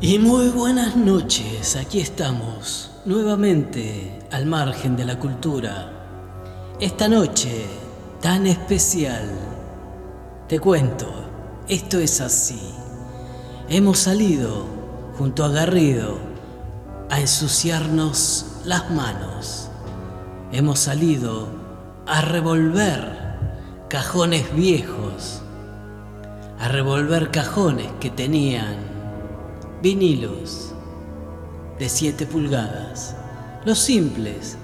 Y muy buenas noches, aquí estamos, nuevamente al margen de la cultura. Esta noche tan especial, te cuento, esto es así. Hemos salido junto a Garrido a ensuciarnos las manos. Hemos salido a revolver cajones viejos, a revolver cajones que tenían vinilos de 7 pulgadas, los simples,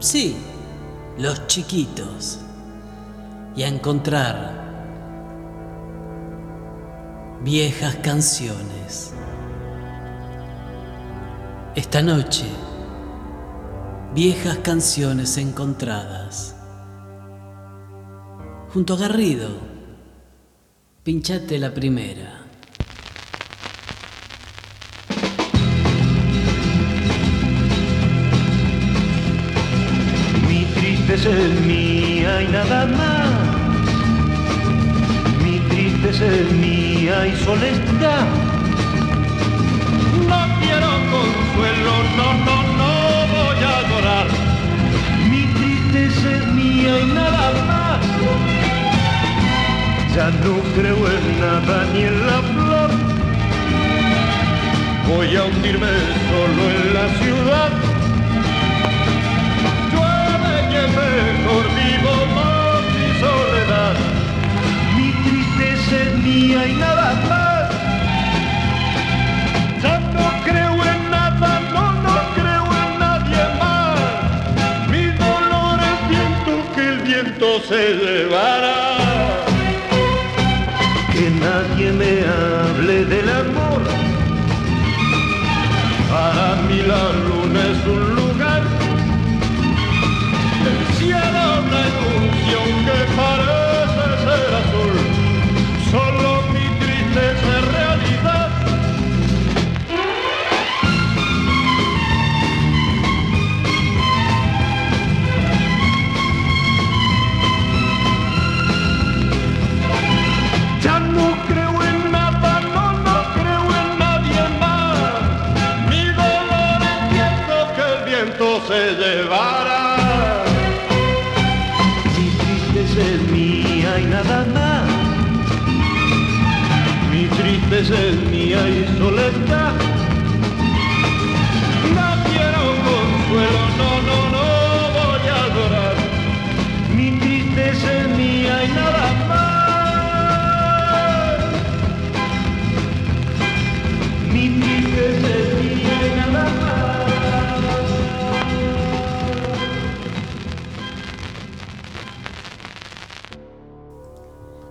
sí, los chiquitos, y a encontrar viejas canciones. Esta noche, viejas canciones encontradas. Junto a Garrido, pinchate la primera. Es mía y nada más. Mi tristeza es mía y soledad. No quiero consuelo, no, no, no voy a llorar. Mi tristeza es mía y nada más. Ya no creo en nada ni en la flor. Voy a hundirme solo en la ciudad mejor vivo más mi soledad. Mi tristeza es mía y nada más. Ya no creo en nada, no, no creo en nadie más. Mi dolor es viento que el viento se llevará. Que nadie me hable del amor. Para mí la luna es un tristeza es mía y soledad. No quiero consuelo, no, no, no voy a llorar. Mi tristeza es mía y nada más. Mi tristeza es mía y nada más.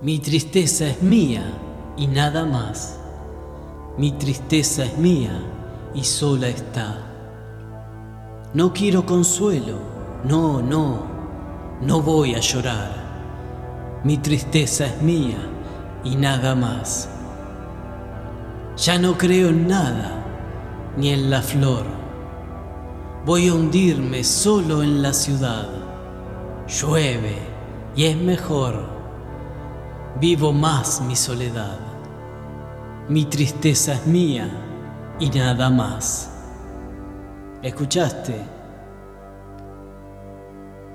Mi tristeza es mía y nada más. Mi tristeza es mía y sola está. No quiero consuelo, no, no, no voy a llorar. Mi tristeza es mía y nada más. Ya no creo en nada, ni en la flor. Voy a hundirme solo en la ciudad. Llueve y es mejor vivo más mi soledad. Mi tristeza es mía y nada más. ¿Escuchaste?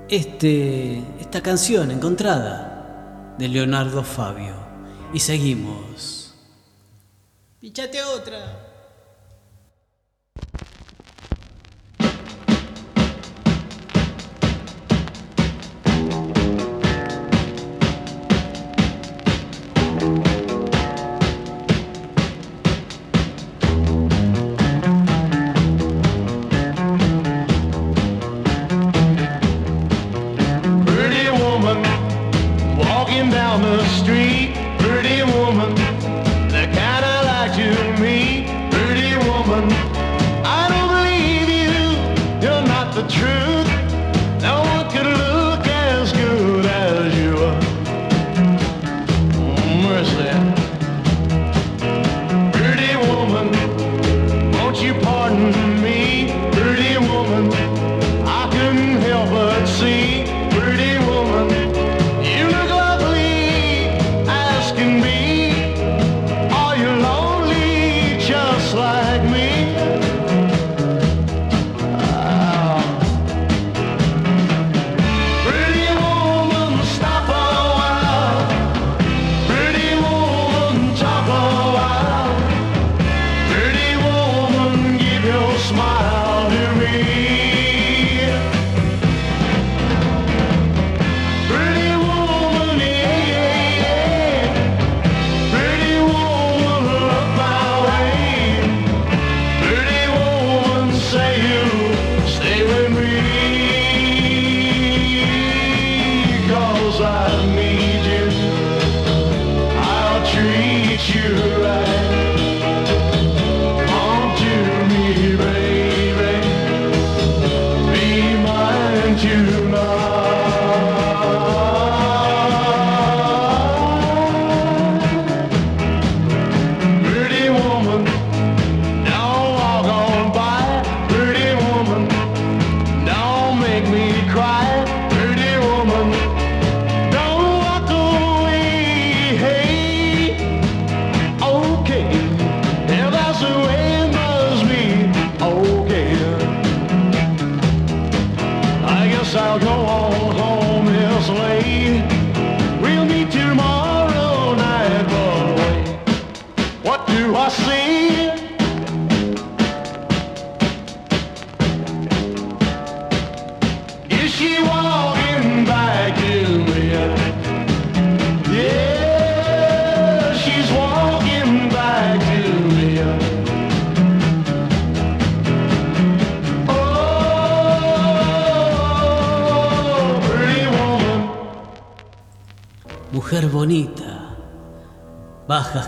Este, esta canción encontrada de Leonardo Fabio. Y seguimos. Pichate otra.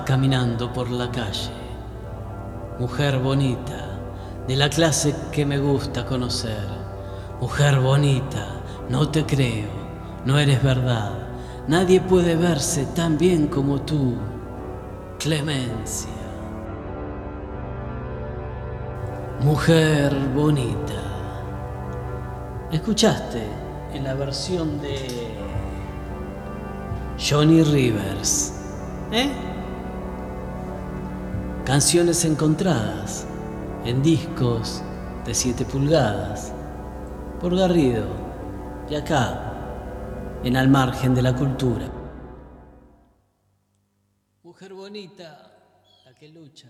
Caminando por la calle. Mujer bonita, de la clase que me gusta conocer. Mujer bonita, no te creo, no eres verdad. Nadie puede verse tan bien como tú. Clemencia. Mujer bonita. ¿Escuchaste en la versión de Johnny Rivers? ¿Eh? Canciones encontradas en discos de 7 pulgadas por Garrido y acá, en Al Margen de la Cultura. Mujer bonita, la que lucha.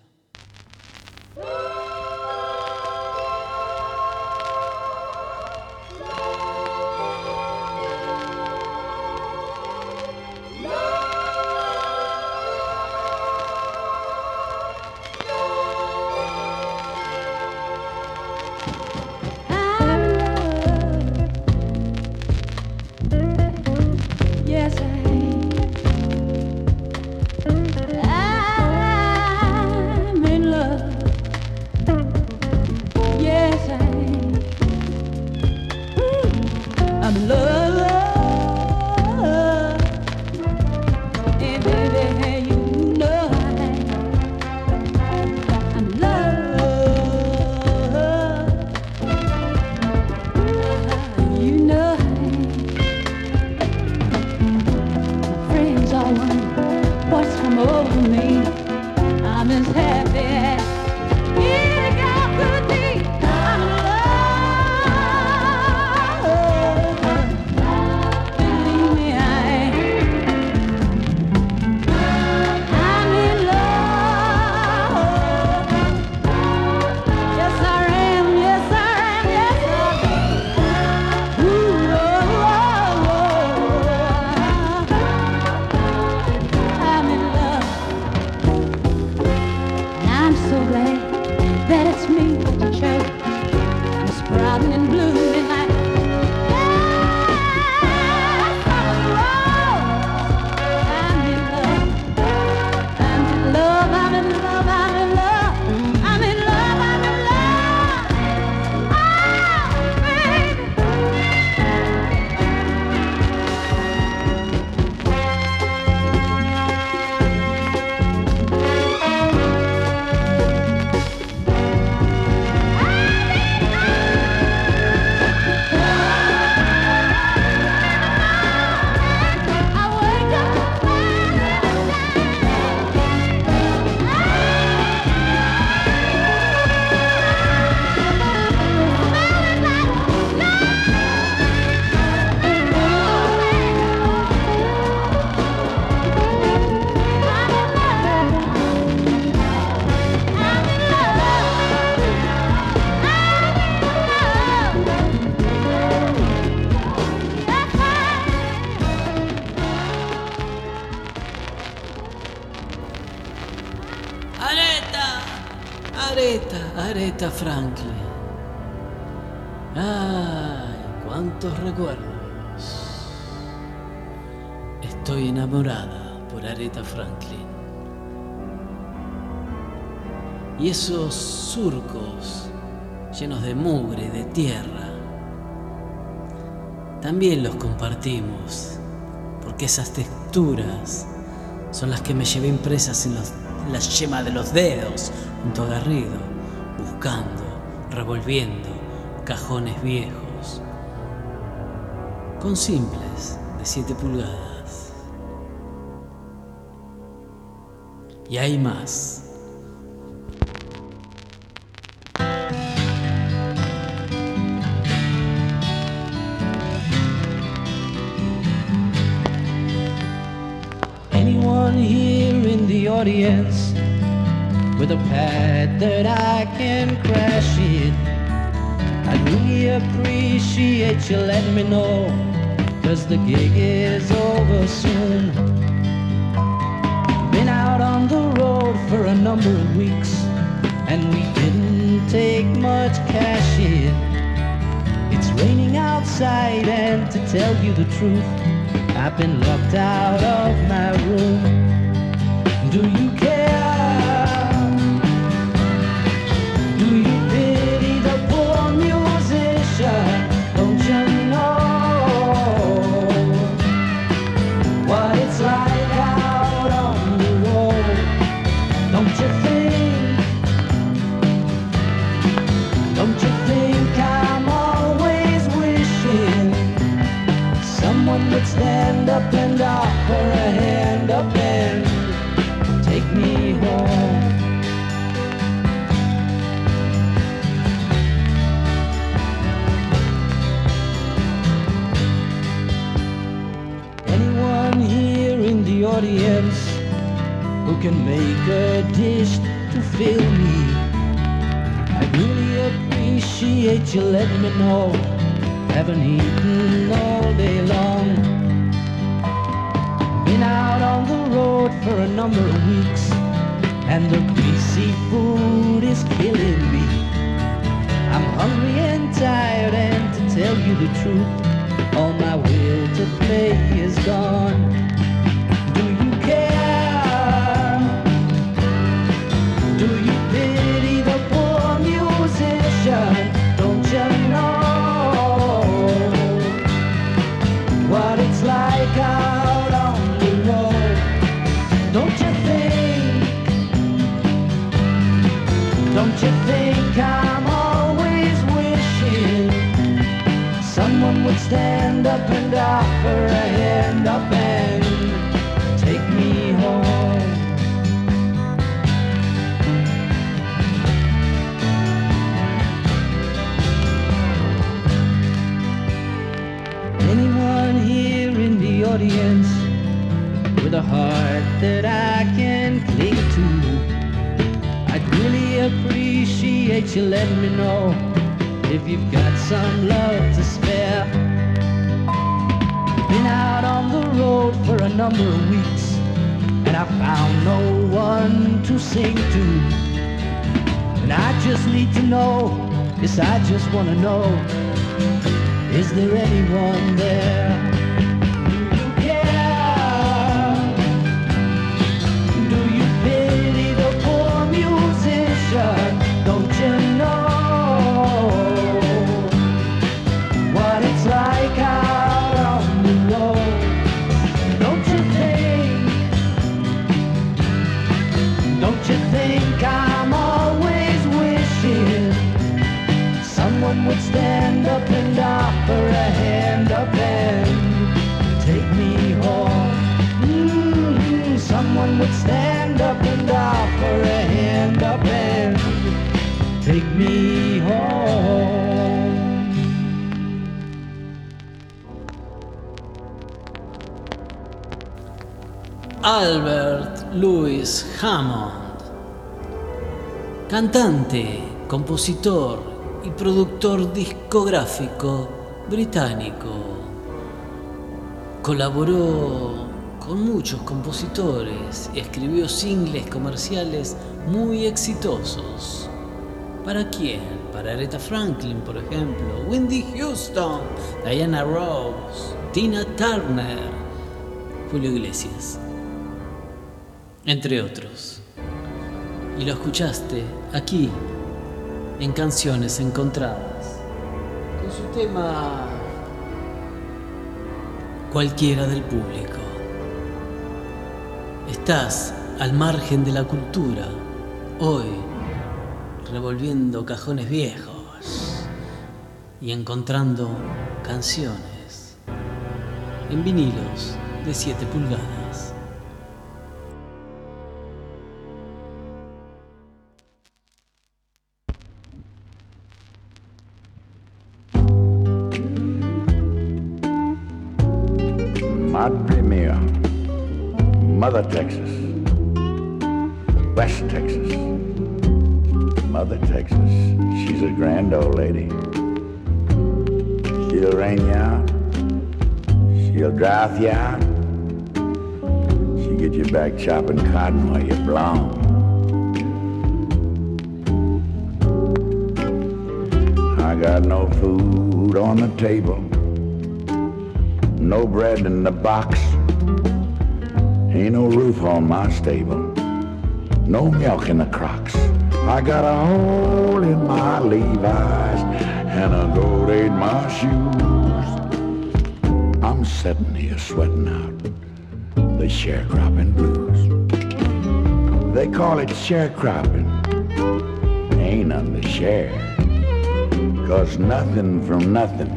Franklin. Ay, cuántos recuerdos. Estoy enamorada por Areta Franklin. Y esos surcos llenos de mugre, de tierra, también los compartimos, porque esas texturas son las que me llevé impresas en, los- en la yema de los dedos, junto a Garrido, buscando, revolviendo cajones viejos, con simples de 7 pulgadas. Y hay más. Here in the audience with a pad that I can crash in. I'd really appreciate you letting me know, cause the gig is over soon. Been out on the road for a number of weeks, and we didn't take much cash in. It's raining outside, and to tell you the truth, I've been locked out of my room. Do you care? Offer a hand up and take me home? Anyone here in the audience who can make a dish to fill me? I really appreciate you letting me know. Haven't eaten all day long. Been out on the road for a number of weeks, and the greasy food is killing me. I'm hungry and tired, and to tell you the truth, all my will to play is gone. Don't you think I'm always wishing someone would stand up and offer a hand up and take me home? Anyone here in the audience with a heart that I can appreciate you letting me know if you've got some love to spare. Been out on the road for a number of weeks, and I found no one to sing to. And I just need to know, yes, I just wanna know, is there anyone there? Albert Louis Hammond, cantante, compositor y productor discográfico británico. Colaboró con muchos compositores y escribió singles comerciales muy exitosos. ¿Para quién? Para Aretha Franklin, por ejemplo, Wendy Houston, Diana Ross, Tina Turner, Julio Iglesias entre otros. Y lo escuchaste aquí, en Canciones Encontradas, su tema Cualquiera del público. Estás al margen de la cultura, hoy, revolviendo cajones viejos y encontrando canciones en vinilos de 7 pulgadas. Out. She'll get you back chopping cotton while you're blown. I got no food on the table. No bread in the box. Ain't no roof on my stable. No milk in the crocks. I got a hole in my Levi's and a gold in my shoes. Sitting here sweating out the sharecropping blues. They call it sharecropping. Ain't none to share. Cause nothing from nothing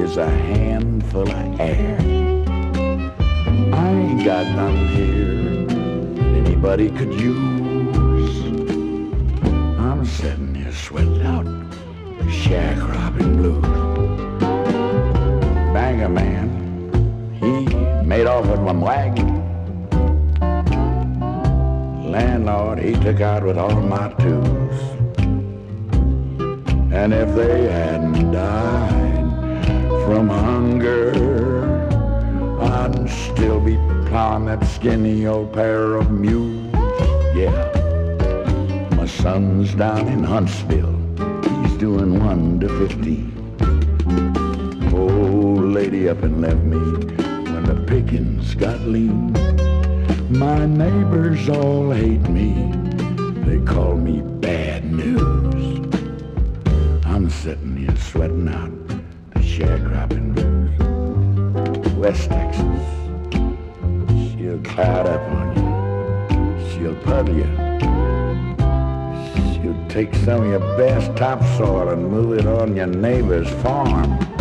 is a handful of air. I ain't got nothing here that anybody could use. I'm sitting here sweating out the sharecropping blues. Banger man, he made off with my wagon. Landlord, he took out with all my tools. And if they hadn't died from hunger, I'd still be plowing that skinny old pair of mules. Yeah, my son's down in Huntsville. He's doing one to fifty. Lady up and left me when the pickings got lean. My neighbors all hate me. They call me bad news. I'm sitting here sweating out the sharecropping blues. West Texas, she'll cloud up on you. She'll puddle you. She'll take some of your best topsoil and move it on your neighbor's farm.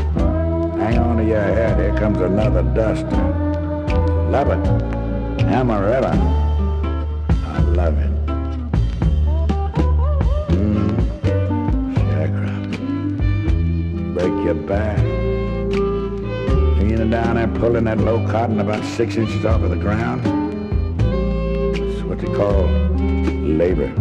Hang on to your head, here comes another duster. Love it. Amaretta. I love it. Mm. Sharecropping. Break your back. Leaning down there pulling that low cotton about six inches off of the ground. It's what they call labor.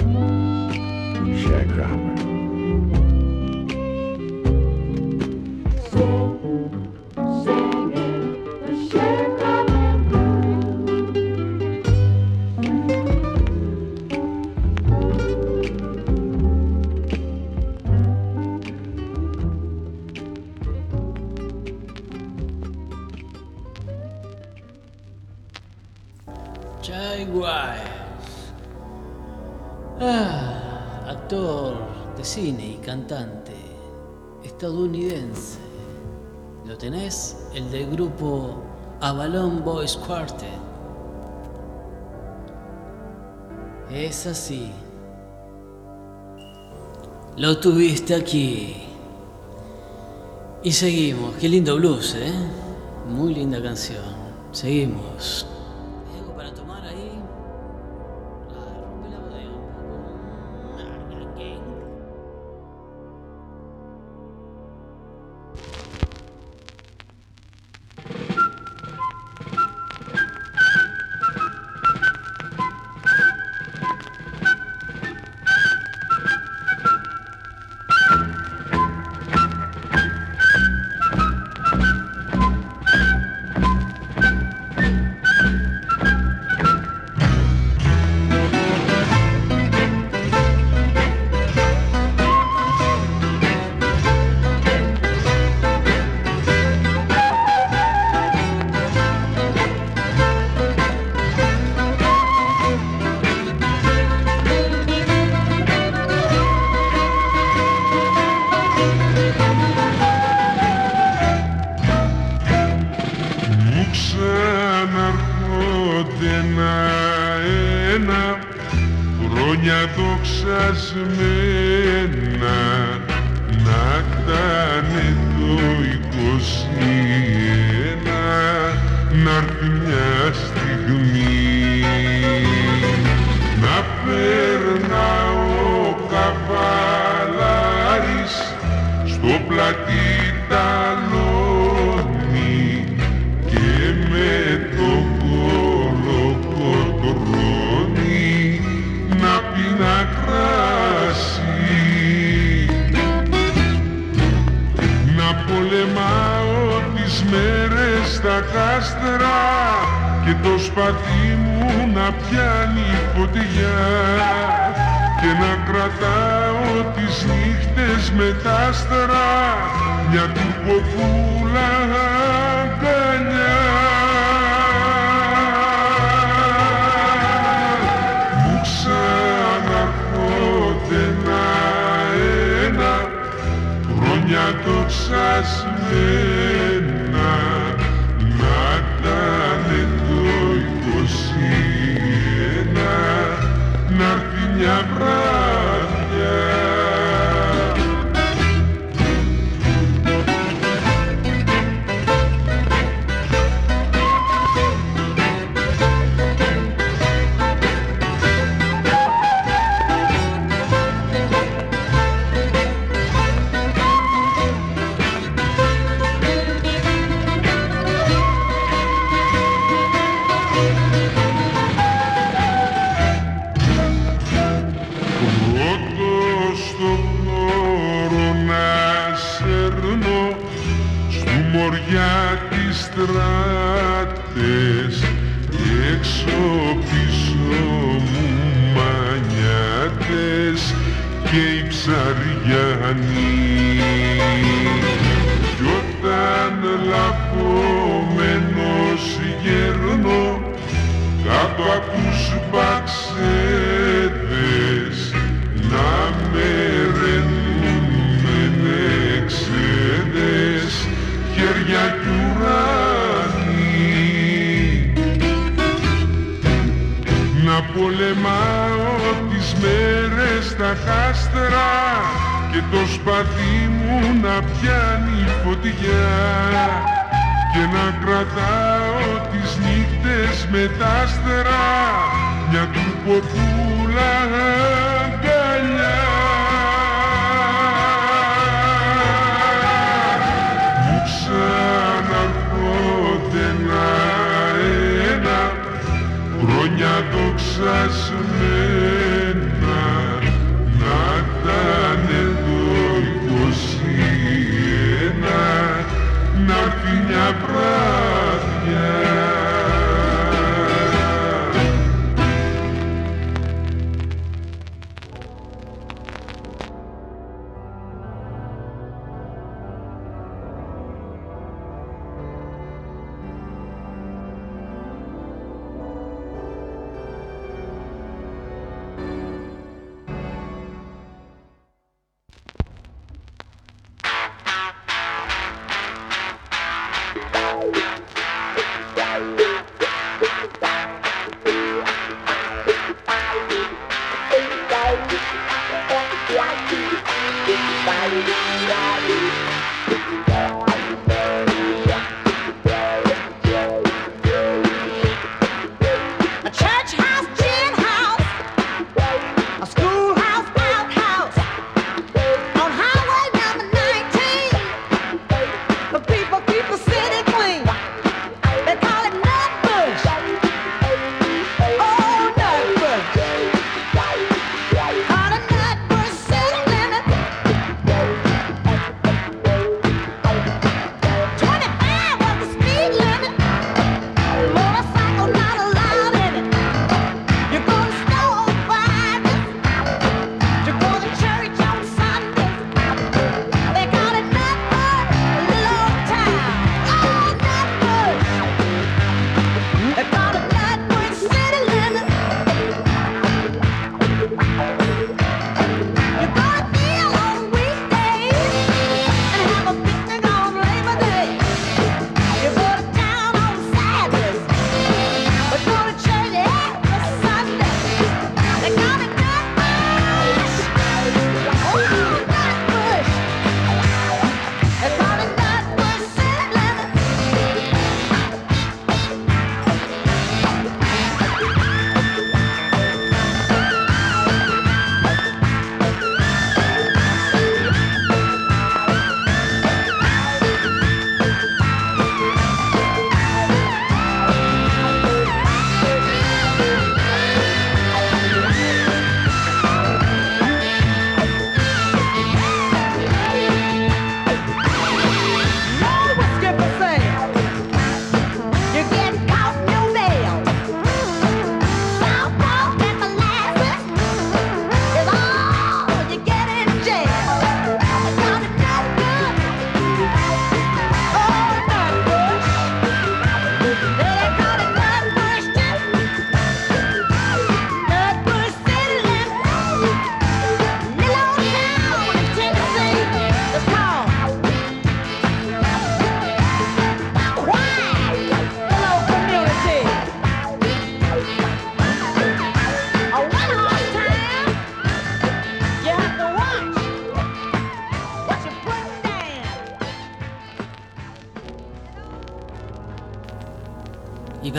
Es así. Lo tuviste aquí. Y seguimos. Qué lindo blues, ¿eh? Muy linda canción. Seguimos. τα λόγι και με το κόλοκο τρώνει να πει να κράσει να πολεμάω τις μέρες στα κάστρα και το σπαθί μου να πιάνει φωτιά και να κρατάω τις νύχτες Βλέπεις με τα άστερα μια κουμποκούλα αγκαλιά. Μου ξαναρχόνται ένα-ένα χρόνια το ξασμένο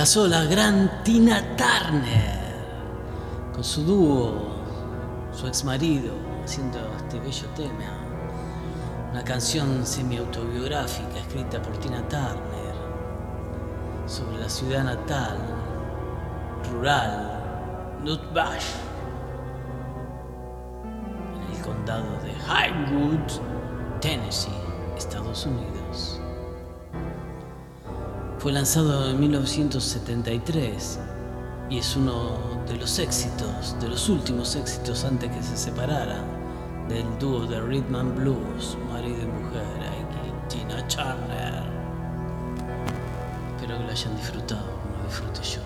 pasó la gran Tina Turner con su dúo, su ex marido, haciendo este bello tema. Una canción semi-autobiográfica escrita por Tina Turner sobre la ciudad natal, rural, Nutbush, en el condado de Highwood, Tennessee, Estados Unidos. Fue lanzado en 1973 y es uno de los éxitos, de los últimos éxitos antes que se separaran del dúo de Rhythm and Blues, marido y mujer, aquí, Tina Turner. Espero que lo hayan disfrutado como lo disfruté yo,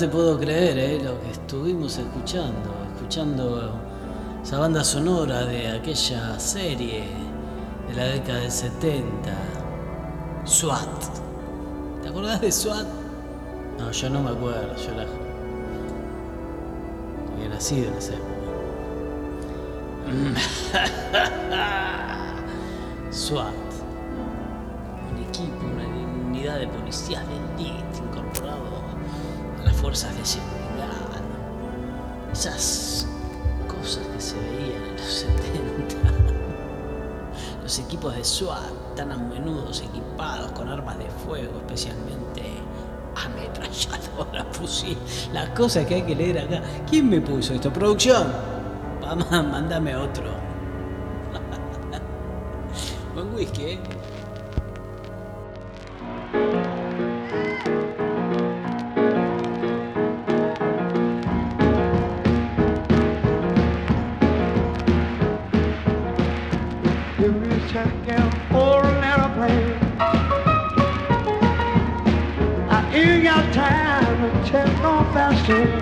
te puedo creer, eh, lo que estuvimos escuchando, escuchando esa banda sonora de aquella serie de la década del 70, SWAT. ¿Te acordás de SWAT? No, yo no me acuerdo, yo era. Había nacido en esa época. SWAT. Fuerzas de seguridad. Esas cosas que se veían en los 70. Los equipos de SWAT tan a menudo equipados con armas de fuego, especialmente ametralladora, fusil. Las cosas que hay que leer acá. ¿Quién me puso esto? ¿Producción? Vamos, mándame otro. Buen whisky, ¿eh? No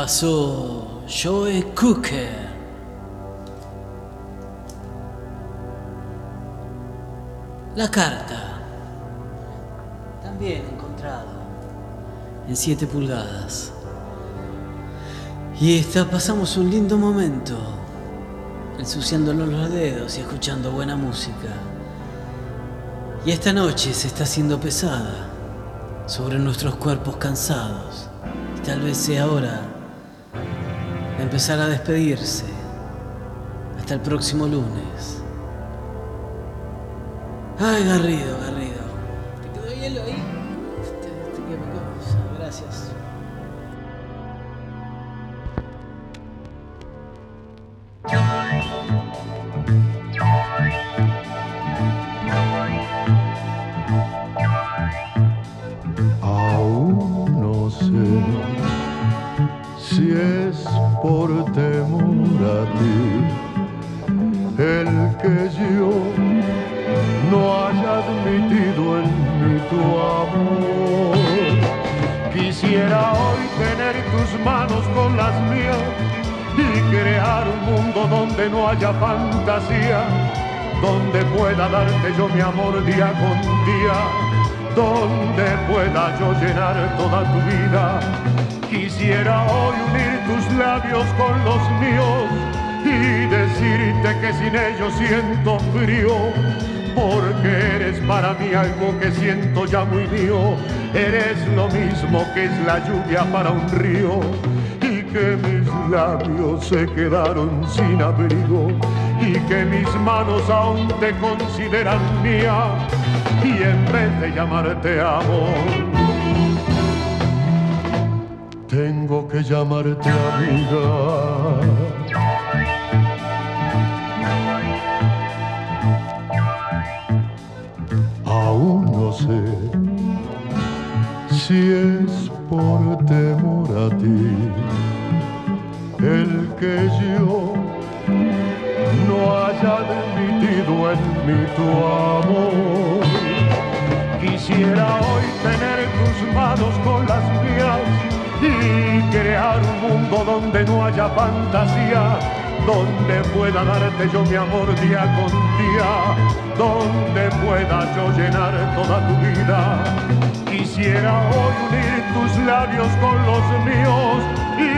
pasó Joe Cooker. La carta. También encontrado. En 7 pulgadas. Y esta pasamos un lindo momento. Ensuciándonos los dedos y escuchando buena música. Y esta noche se está haciendo pesada sobre nuestros cuerpos cansados. Y tal vez sea hora empezar a despedirse. Hasta el próximo lunes. Ay, Garrido, Garrido. Por temor a ti el que yo no haya admitido en mí tu amor. Quisiera hoy tener tus manos con las mías y crear un mundo donde no haya fantasía, donde pueda darte yo mi amor día con día donde pueda yo llenar toda tu vida. Quisiera hoy unir tus labios con los míos y decirte que sin ellos siento frío, porque eres para mí algo que siento ya muy mío. Eres lo mismo que es la lluvia para un río y que mis labios se quedaron sin abrigo y que mis manos aún te consideran mía y en vez de llamarte amor tengo que llamarte amiga. Aún no sé si es por temor a ti el que yo no haya admitido en mí tu amor. Quisiera hoy tener tus manos con las mundo donde no haya fantasía, donde pueda darte yo mi amor día con día, donde pueda yo llenar toda tu vida. Quisiera hoy unir tus labios con los míos y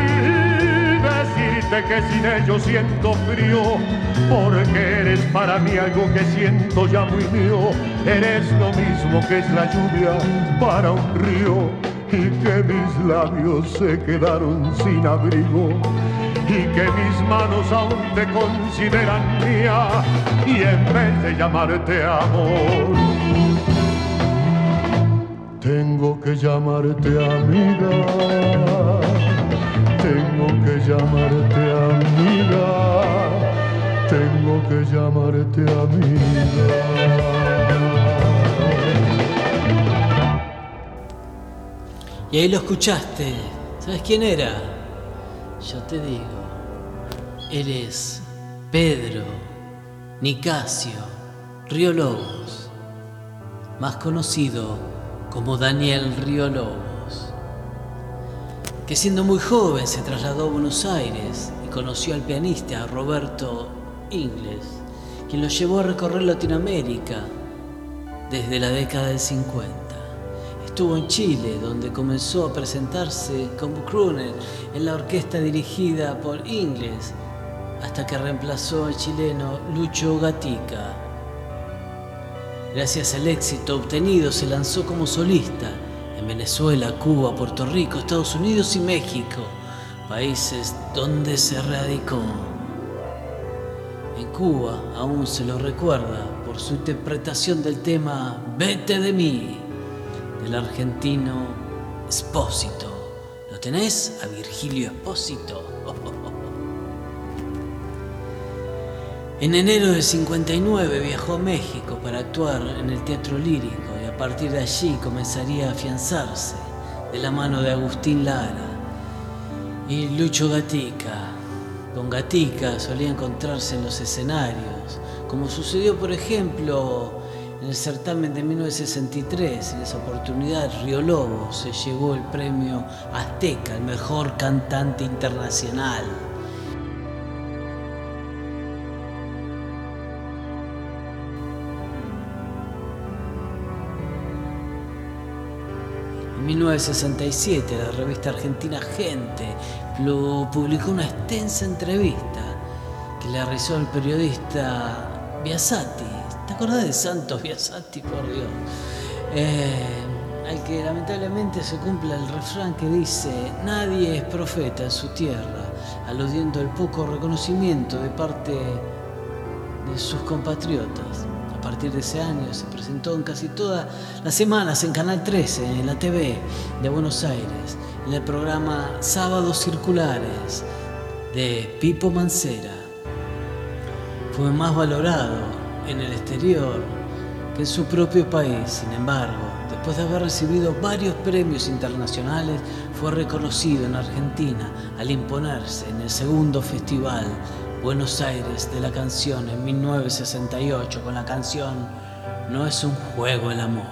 decirte que sin ellos siento frío, porque eres para mí algo que siento ya muy mío. Eres lo mismo que es la lluvia para un río y que mis labios se quedaron sin abrigo y que mis manos aún te consideran mía y en vez de llamarte amor tengo que llamarte amiga tengo que llamarte amiga, tengo que llamarte amiga. Y ahí lo escuchaste. ¿Sabes quién era? Yo te digo. Él es Pedro Nicasio Río Lobos, más conocido como Daniel Río Lobos, que siendo muy joven se trasladó a Buenos Aires y conoció al pianista Roberto Ingles, quien lo llevó a recorrer Latinoamérica desde la década del 50. Estuvo en Chile, donde comenzó a presentarse como crooner en la orquesta dirigida por Ingles, hasta que reemplazó al chileno Lucho Gatica. Gracias al éxito obtenido, se lanzó como solista en Venezuela, Cuba, Puerto Rico, Estados Unidos y México, países donde se radicó. En Cuba aún se lo recuerda por su interpretación del tema Vete de mí del argentino Espósito. ¿Lo tenés? A Virgilio Espósito. En enero del 59 viajó a México para actuar en el teatro lírico y a partir de allí comenzaría a afianzarse de la mano de Agustín Lara y Lucho Gatica. Con Gatica solía encontrarse en los escenarios, como sucedió por ejemplo En el certamen de 1963, en esa oportunidad, Río Lobo se llevó el premio Azteca, el mejor cantante internacional. En 1967, la revista argentina Gente lo publicó una extensa entrevista que le realizó el periodista Biasati. ¿Te de Santos Biasati, por Dios? Eh, al que lamentablemente se cumple el refrán que dice, nadie es profeta en su tierra, aludiendo al poco reconocimiento de parte de sus compatriotas. A partir de ese año se presentó en casi todas las semanas en Canal 13, en la TV de Buenos Aires, en el programa Sábados Circulares de Pipo Mancera. Fue más valorado en el exterior que en su propio país, sin embargo, después de haber recibido varios premios internacionales, fue reconocido en Argentina al imponerse en el segundo festival Buenos Aires de la canción en 1968 con la canción No es un juego el amor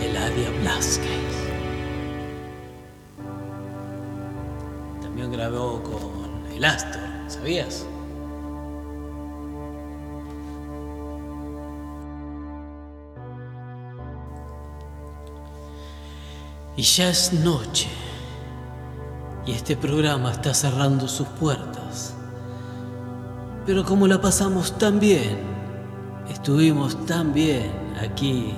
de Ladia Blasquez. También grabó con El Astor, ¿sabías? Y ya es noche. Y este programa está cerrando sus puertas. Pero como la pasamos tan bien, estuvimos tan bien aquí,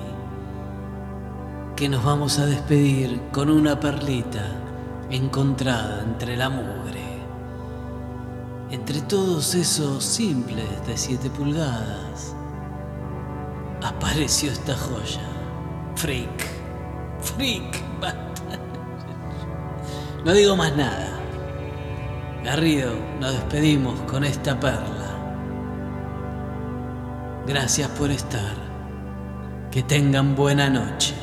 que nos vamos a despedir con una perlita encontrada entre la mugre. Entre todos esos simples de 7 pulgadas, apareció esta joya. Freak. Freak. No digo más nada. Garrido, nos despedimos con esta perla. Gracias por estar. Que tengan buena noche.